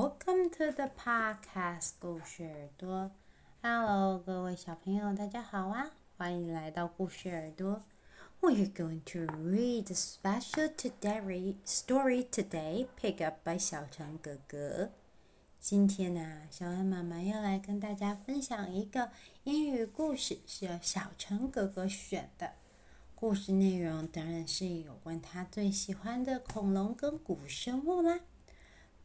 Welcome to the podcast 故事耳朵。Hello，各位小朋友，大家好啊！欢迎来到故事耳朵。We are going to read a special today story today, pick up by 小陈哥哥。今天呢、小安妈妈要来跟大家分享一个英语故事，是由小陈哥哥选的。故事内容当然是有关他最喜欢的恐龙跟古生物啦。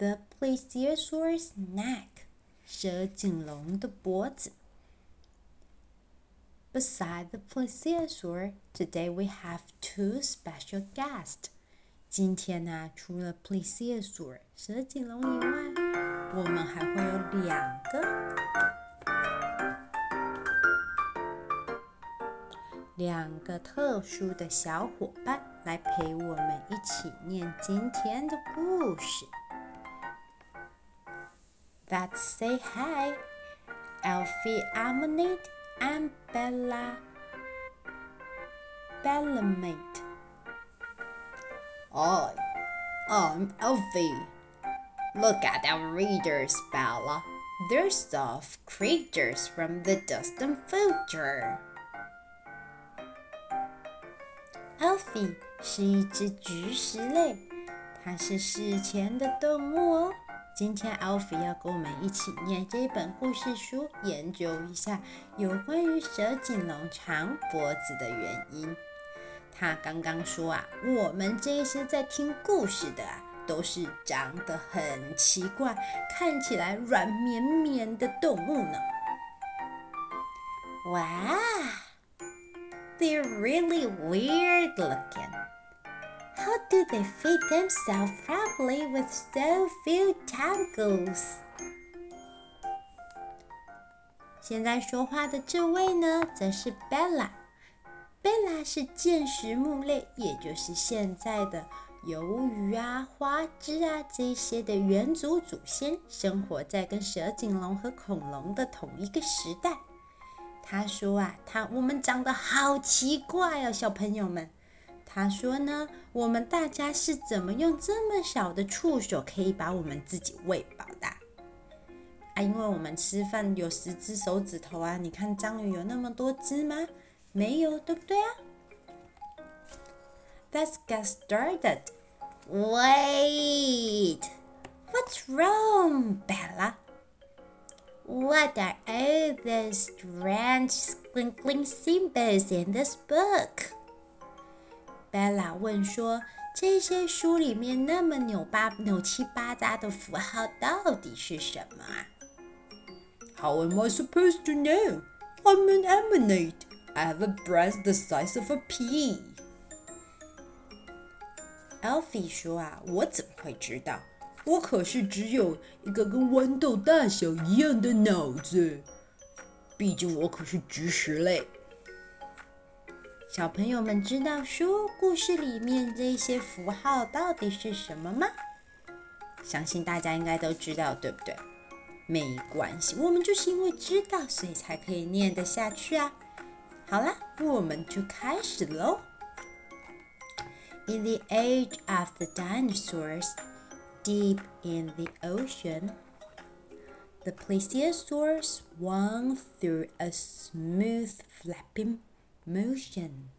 The Plesiosaur's neck，蛇颈龙的脖子。Beside the Plesiosaur, today we have two special guests。今天呢、啊，除了 Plesiosaur 蛇颈龙以外，我们还会有两个两个特殊的小伙伴来陪我们一起念今天的故事。 Let's say hi, Alfie, Amonate, and Bella Bellamate. Hi, I'm Alfie. Look at our readers, Bella. They're soft creatures from the distant future. Alfie 是一只菊石类，它是史前的动物哦。 今天 Alfie 要跟我们一起念这一本故事书，研究一下有关于蛇颈龙长脖子的原因。他刚刚说啊，我们这些在听故事的啊。都是长得很奇怪，看起来软绵绵的动物呢。哇，They're really weird looking. How do they feed themselves properly with so few tentacles? 现在说话的这位呢，则是 Bella。Bella 是箭石目类，也就是现在的。鱿鱼啊，花枝啊，这些的远祖祖先生活在跟蛇颈龙和恐龙的同一个时代。他说啊，他我们长得好奇怪哦，小朋友们。他说呢，我们大家是怎么用这么小的触手可以把我们自己喂饱的？啊，因为我们吃饭有十只手指头啊，你看章鱼有那么多只吗？没有，对不对啊？Let's get started. Wait. What's wrong, Bella? What are all the strange squinkling symbols in this book? Bella 问说：“这些书里面那么扭巴扭七八糟的符号到底是什么啊？”How am I supposed to know? I'm an Ammonite. I have a breast the size of a pea. Alfie 说啊，我怎么会知道？我可是只有一个跟豌豆大小一样的脑子，毕竟我可是植食类。小朋友们知道书故事里面这些符号到底是什么吗？相信大家应该都知道，对不对？没关系，我们就是因为知道，所以才可以念得下去啊。好啦，我们就开始喽。In the age of the dinosaurs, deep in the ocean, the plesiosaur swung through a smooth flapping motion.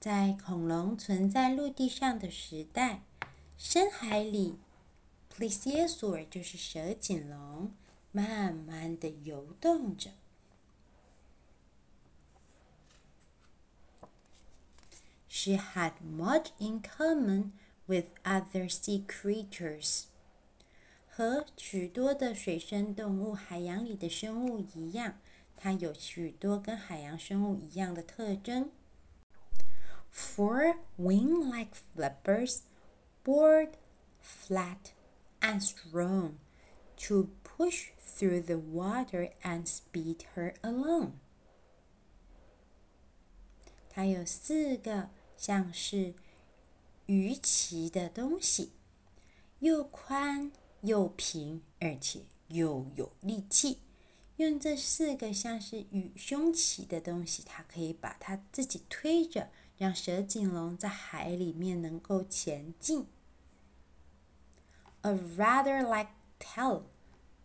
在恐龙存在陆地上的时代，深海里，plesiosaur 就是蛇颈龙，慢慢地游动着。She had much in common with other sea creatures. 和许多的水生动物、海洋里的生物一样，它有许多跟海洋生物一样的特征。Four wing-like flippers, broad, flat, and strong, to push through the water and speed her along. 它有四个。像是鱼鳍的东西，又宽又平，而且又有力气。用这四个像是与胸鳍的东西，它可以把它自己推着，让蛇颈龙在海里面能够前进。a rather like tail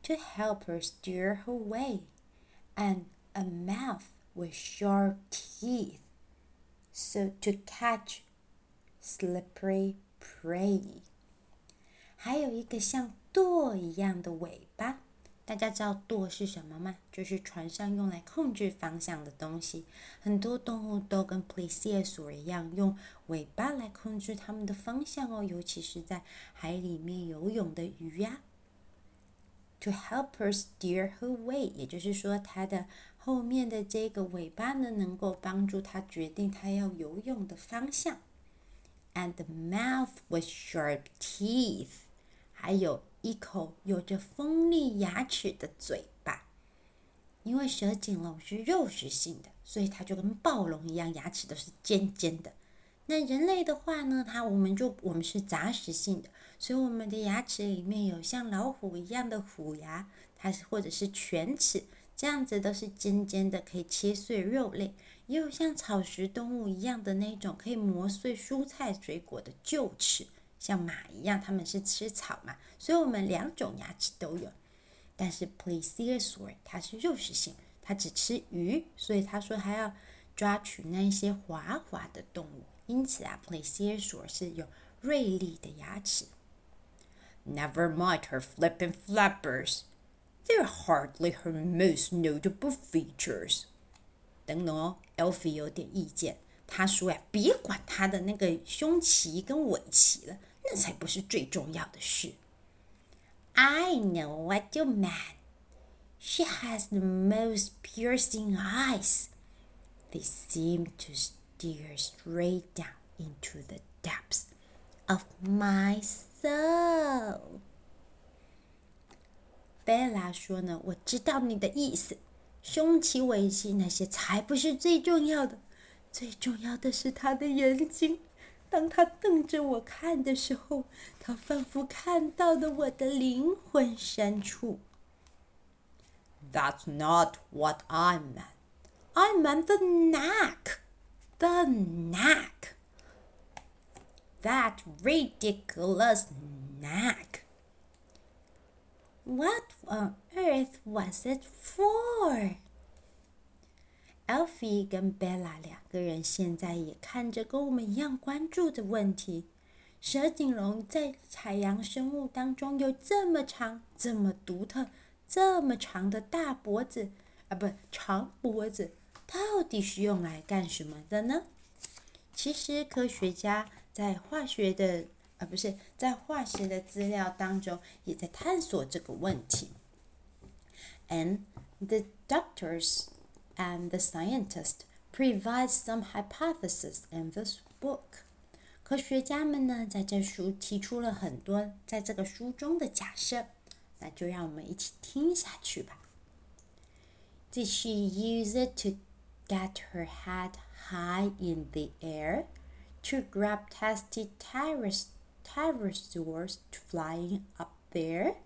to help her steer her way, and a mouth with sharp teeth so to catch slippery prey. 还有一个像舵一样的尾巴。大家知道舵是什么吗？就是船上用来控制方向的东西。很多动物都跟 plesiosaur 一样，用尾巴来控制它们的方向哦。尤其是在海里面游泳的鱼呀。To help her steer her way，也就是说，它的后面的这个尾巴呢，能够帮助它决定它要游泳的方向。And the mouth with sharp teeth，还有。一口有着锋利牙齿的嘴巴，因为蛇颈龙是肉食性的，所以它就跟暴龙一样，牙齿都是尖尖的。那人类的话呢，它我们就我们是杂食性的，所以我们的牙齿里面有像老虎一样的虎牙，它是或者是犬齿，这样子都是尖尖的，可以切碎肉类；也有像草食动物一样的那种可以磨碎蔬菜水果的臼齿。像马一样，它们是吃草嘛，所以我们两种牙齿都有。但是 Plesiosaur 它是肉食性，它只吃鱼，所以他说还要抓取那些滑滑的动物。因此啊，Plesiosaur 是有锐利的牙齿。Never mind her flipping flappers, they're hardly her most notable features。等等哦，Elfie 有点意见，他说呀，别管他的那个胸鳍跟尾鳍了。那才不是最重要的事。I know what you mean. She has the most piercing eyes. They seem to stare straight down into the depths of my soul. 贝拉说呢，我知道你的意思。胸鳍、尾鳍那些才不是最重要的，最重要的是她的眼睛。当他瞪着我看的时候，他仿佛看到了我的灵魂深处。That's not what I meant. I meant the neck, the neck. That ridiculous neck. What on earth was it for? Alfie 跟 Bella 两个人现在也看着跟我们一样关注的问题：蛇颈龙在海洋生物当中有这么长、这么独特、这么长的大脖子啊，不，长脖子，到底是用来干什么的呢？其实科学家在化学的啊，不是在化石的资料当中也在探索这个问题。And the doctors and the scientist provide some hypotheses in this book。科学家们呢，在这书提出了很多在这个书中的假设，那就让我们一起听下去吧。Did she use it to get her head high in the air to grab testy pterosaurs flying up there？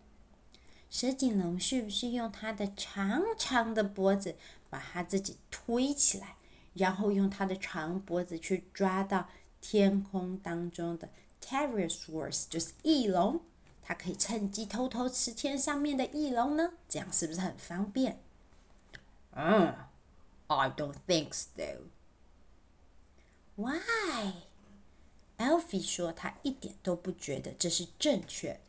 蛇颈龙是不是用它的长长的脖子？ 把它自己推起来，然后用它的长脖子去抓到天空当中的 pterosaurs，就是翼龙，它可以趁机偷偷吃天上面的翼龙呢？这样是不是很方便？嗯，I don't think so. Why? Alfie 说他一点都不觉得这是正确。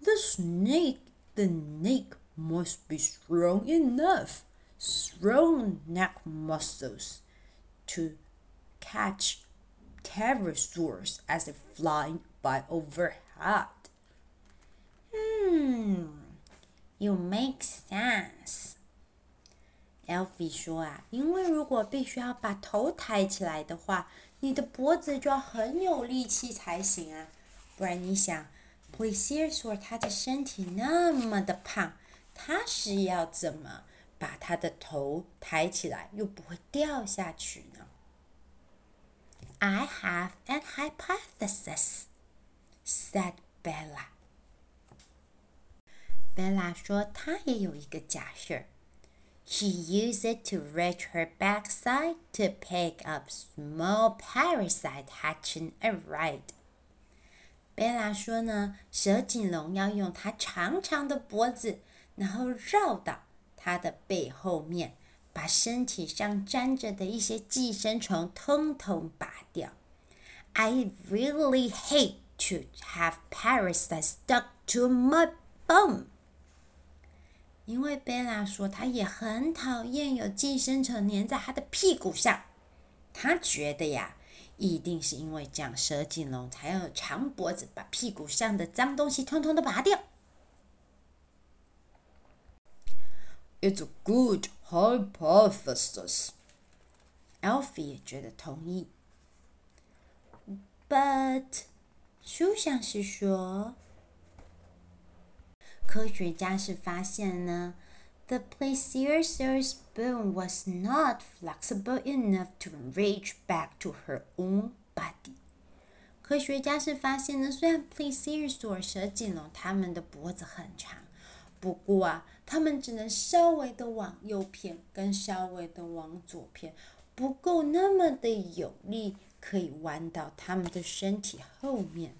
The snake, the snake must be strong enough. Strong neck muscles to catch pterosaurs as they fly by overhead. Hmm, you make sense. Alfie 说啊，因为如果必须要把头抬起来的话，你的脖子就要很有力气才行啊。不然你想，Plesiosaur 它的身体那么的胖，它是要怎么？ 把他的头抬起来，又不会掉下去呢。I have an hypothesis, said Bella. Bella 说她也有一个假设。She used it to reach her backside to pick up small parasite hatching around. 贝拉说呢，蛇颈龙要用它长长的脖子，然后绕到 它的背后面，把身体上粘着的一些寄生虫通通拔掉。I really hate to have parasites stuck to my bum。因为贝拉说，她也很讨厌有寄生虫粘在她的屁股上。她觉得呀，一定是因为这样，蛇颈龙才要有长脖子，把屁股上的脏东西通通都拔掉。It's a good hypothesis. Alfie 也觉得同意。But，书上是说。科学家是发现呢，the plesiosaur's bone was not flexible enough to reach back to her own body。科学家是发现呢，虽然 plesiosaur 蛇颈龙它们的脖子很长， 不过啊，它们只能稍微的往右偏，跟稍微的往左偏，不够那么的有力，可以弯到它们的身体后面。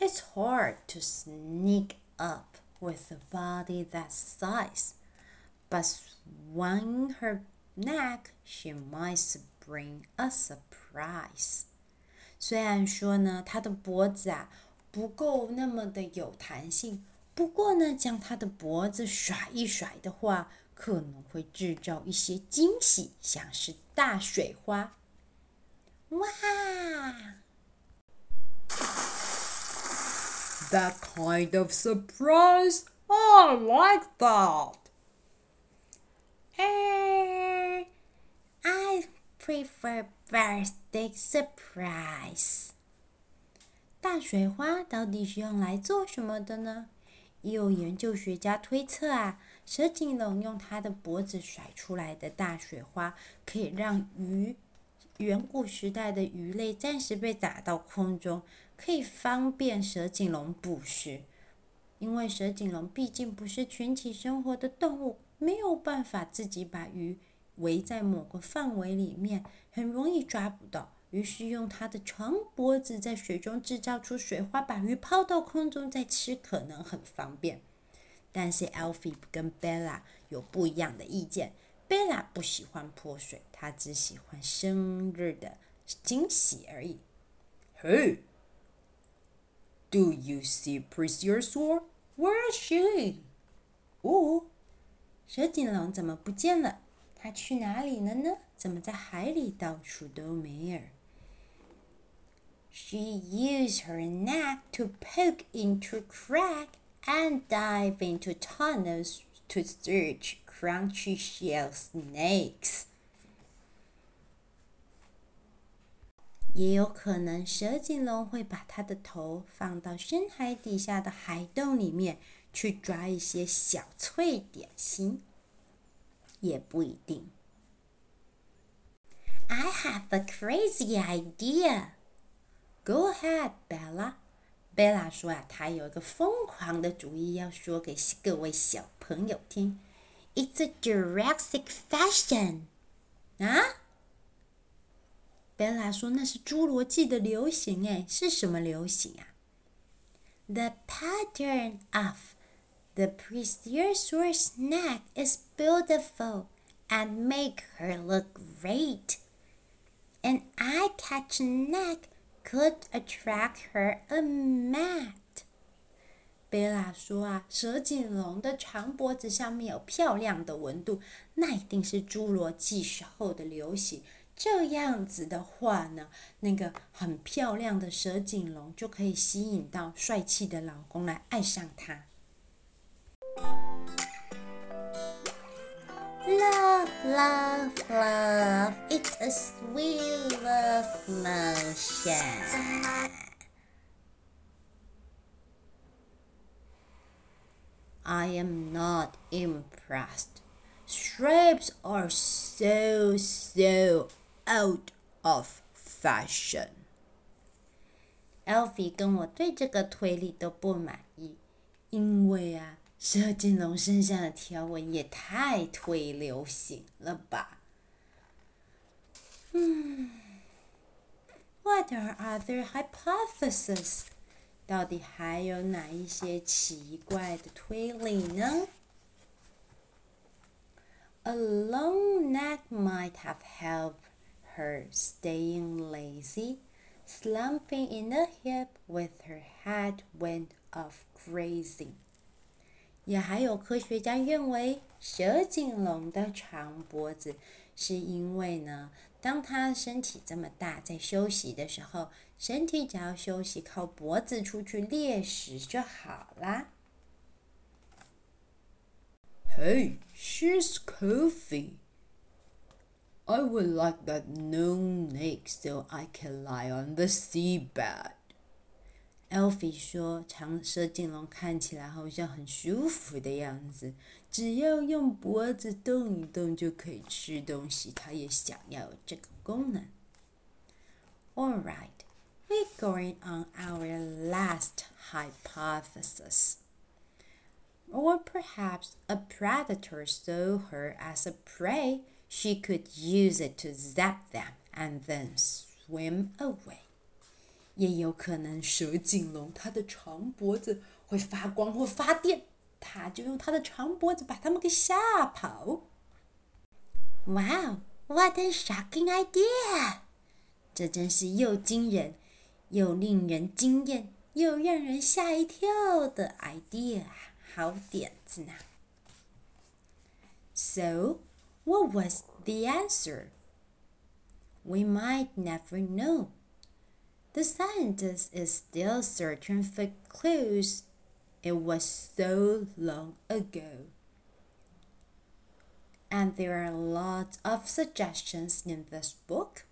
It's hard to sneak up with a body that size, but swing her neck, she might bring a surprise. 虽然说呢，它的脖子啊不够那么的有弹性，不过呢，将它的脖子甩一甩的话，可能会制造一些惊喜，像是大水花。哇！That kind of surprise, I like that. Uh, I prefer birthday surprise. 大水花到底是用来做什么的呢？也有研究学家推测啊，蛇颈龙用它的脖子甩出来的大水花，可以让鱼，远古时代的鱼类暂时被打到空中。可以方便蛇颈龙捕食，因为蛇颈龙毕竟不是群体生活的动物，没有办法自己把鱼围在某个范围里面，很容易抓不到。于是用它的长脖子在水中制造出水花，把鱼抛到空中再吃，可能很方便。但是 Alfie 跟 Bella 有不一样的意见，Bella 不喜欢泼水，她只喜欢生日的惊喜而已。Hey, do you see Preciosaur? Where is she? 哦，蛇颈龙怎么不见了？它去哪里了呢？怎么在海里到处都没有 ？She used her neck to poke into crack and dive into tunnels to search crunchy shell snakes. 也有可能，蛇颈龙会把它的头放到深海底下的海洞里面去抓一些小脆点心，也不一定。I have a crazy idea. Go ahead, Bella. Bella 说啊，她有一个疯狂的主意要说给各位小朋友听。It's a Jurassic fashion. 啊？贝拉说：“那是侏罗纪的流行，哎，是什么流行啊？”The pattern of the plesiosaur's neck is beautiful and make her look great. An eye-catching neck Could attract her a mat. 贝拉说：“啊，蛇颈龙的长脖子上面有漂亮的纹路，那一定是侏罗纪时候的流行。”这样子的话呢，那个很漂亮的蛇颈龙就可以吸引到帅气的老公来爱上她。Love, love, love, it's a sweet love motion. I am not impressed. Stripes are so, so. Out of fashion. Alfie 跟我对这个推理都不满意，因为啊， 蛇颈龙身上的条纹也太推流行了吧？嗯， What are other hypotheses？到底还有哪一些奇怪的推理呢？A long neck might have helped her staying lazy, slumping in a heap with her head went off grazing. 也还有科学家认为，蛇颈龙的长脖子是因为呢，当它身体这么大，在休息的时候，身体只要休息，靠脖子出去猎食就好啦。Hey, she's coffee. I would like that no neck, so I can lie on the seabed. Alfie 说：“长蛇颈龙看起来好像很舒服的样子，只要用脖子动一动就可以吃东西。他也想要有这个功能。” All right, we're going on our last hypothesis. Or perhaps a predator saw her as a prey. She could use it to zap them and then swim away. 也有可能蛇颈龙它的长脖子会发光或发电，它就用它的长脖子把它们给吓跑。Wow, what a shocking idea！这真是又惊人又令人惊艳又让人吓一跳的 idea，好点子呢。So, what was the answer? We might never know. The scientist is still searching for clues. It was so long ago. And there are lots of suggestions in this book.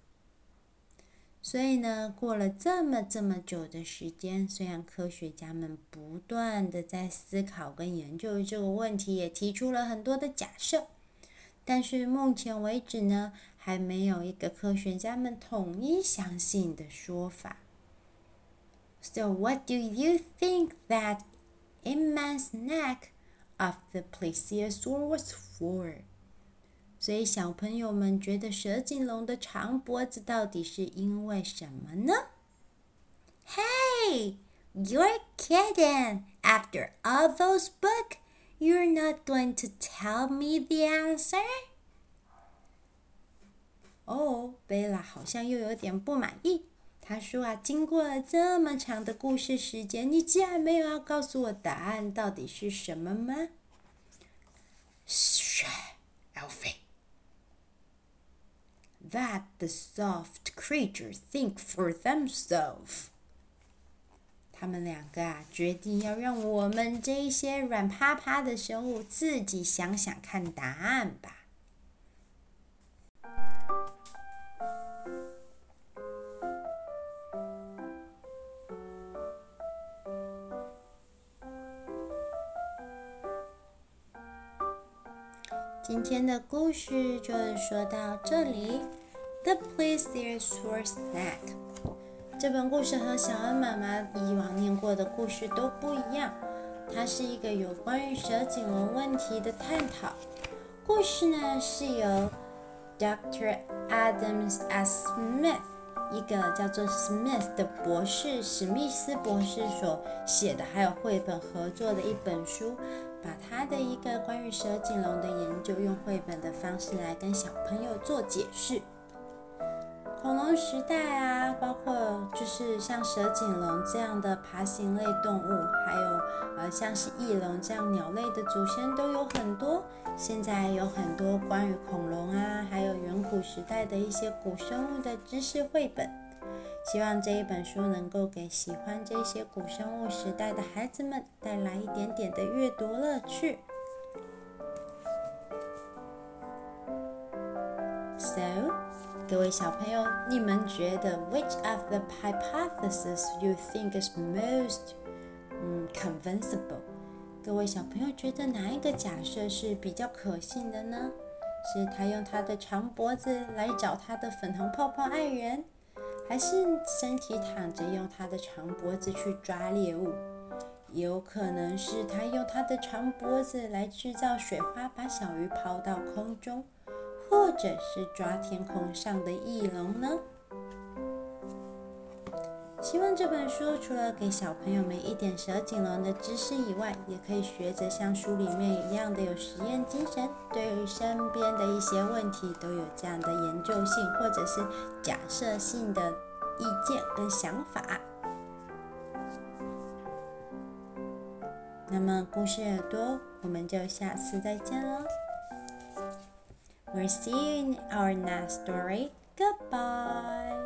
所以呢，过了这么这么久的时间，虽然科学家们不断的在思考跟研究这个问题，也提出了很多的假设，但是目前为止呢， 还没有一个科学家们统一相信的说法。So what do you think that immense neck of the plesiosaur was for? 所以小朋友们觉得蛇颈龙的长脖子到底是因为什么呢？Hey, you're kidding! After all those books, you're not going to tell me the answer? 哦，贝拉好像又有点不满意。他说啊，经过了这么长的故事时间，你竟然没有要告诉我答案到底是什么吗嘘 Alfie. That the soft creatures think for themselves. 他们两个啊，决定要让我们这些软趴趴的生物自己想想看答案吧。今天的故事就说到这里。The Plesiosaur Snack 这本故事和小恩妈妈以往念过的故事都不一样，它是一个有关于蛇颈龙问题的探讨。故事呢是由 Dr. Adams S. Smith 一个叫做 Smith 的博士史密斯博士所写的，还有绘本合作的一本书。把他的一个关于蛇颈龙的研究，用绘本的方式来跟小朋友做解释。恐龙时代啊，包括就是像蛇颈龙这样的爬行类动物，还有呃像是翼龙这样鸟类的祖先都有很多。现在有很多关于恐龙啊，还有远古时代的一些古生物的知识绘本。希望这一本书能够给喜欢这些古生物时代的孩子们带来一点点的阅读乐趣。So，各位小朋友，你们觉得 which of the hypotheses you think is most 嗯 convincible？各位小朋友觉得哪一个假设是比较可信的呢？是他用他的长脖子来找他的粉红泡泡爱人？还是身体躺着，用它的长脖子去抓猎物，有可能是它用它的长脖子来制造水花，把小鱼抛到空中，或者是抓天空上的翼龙呢？希望这本书除了给小朋友们一点蛇颈龙的知识以外，也可以学着像书里面一样的有实验精神，对于身边的一些问题都有这样的研究性或者是假设性的意见跟想法。那么，故事耳朵，我们就下次再见喽。We'll see you in our next story. Goodbye.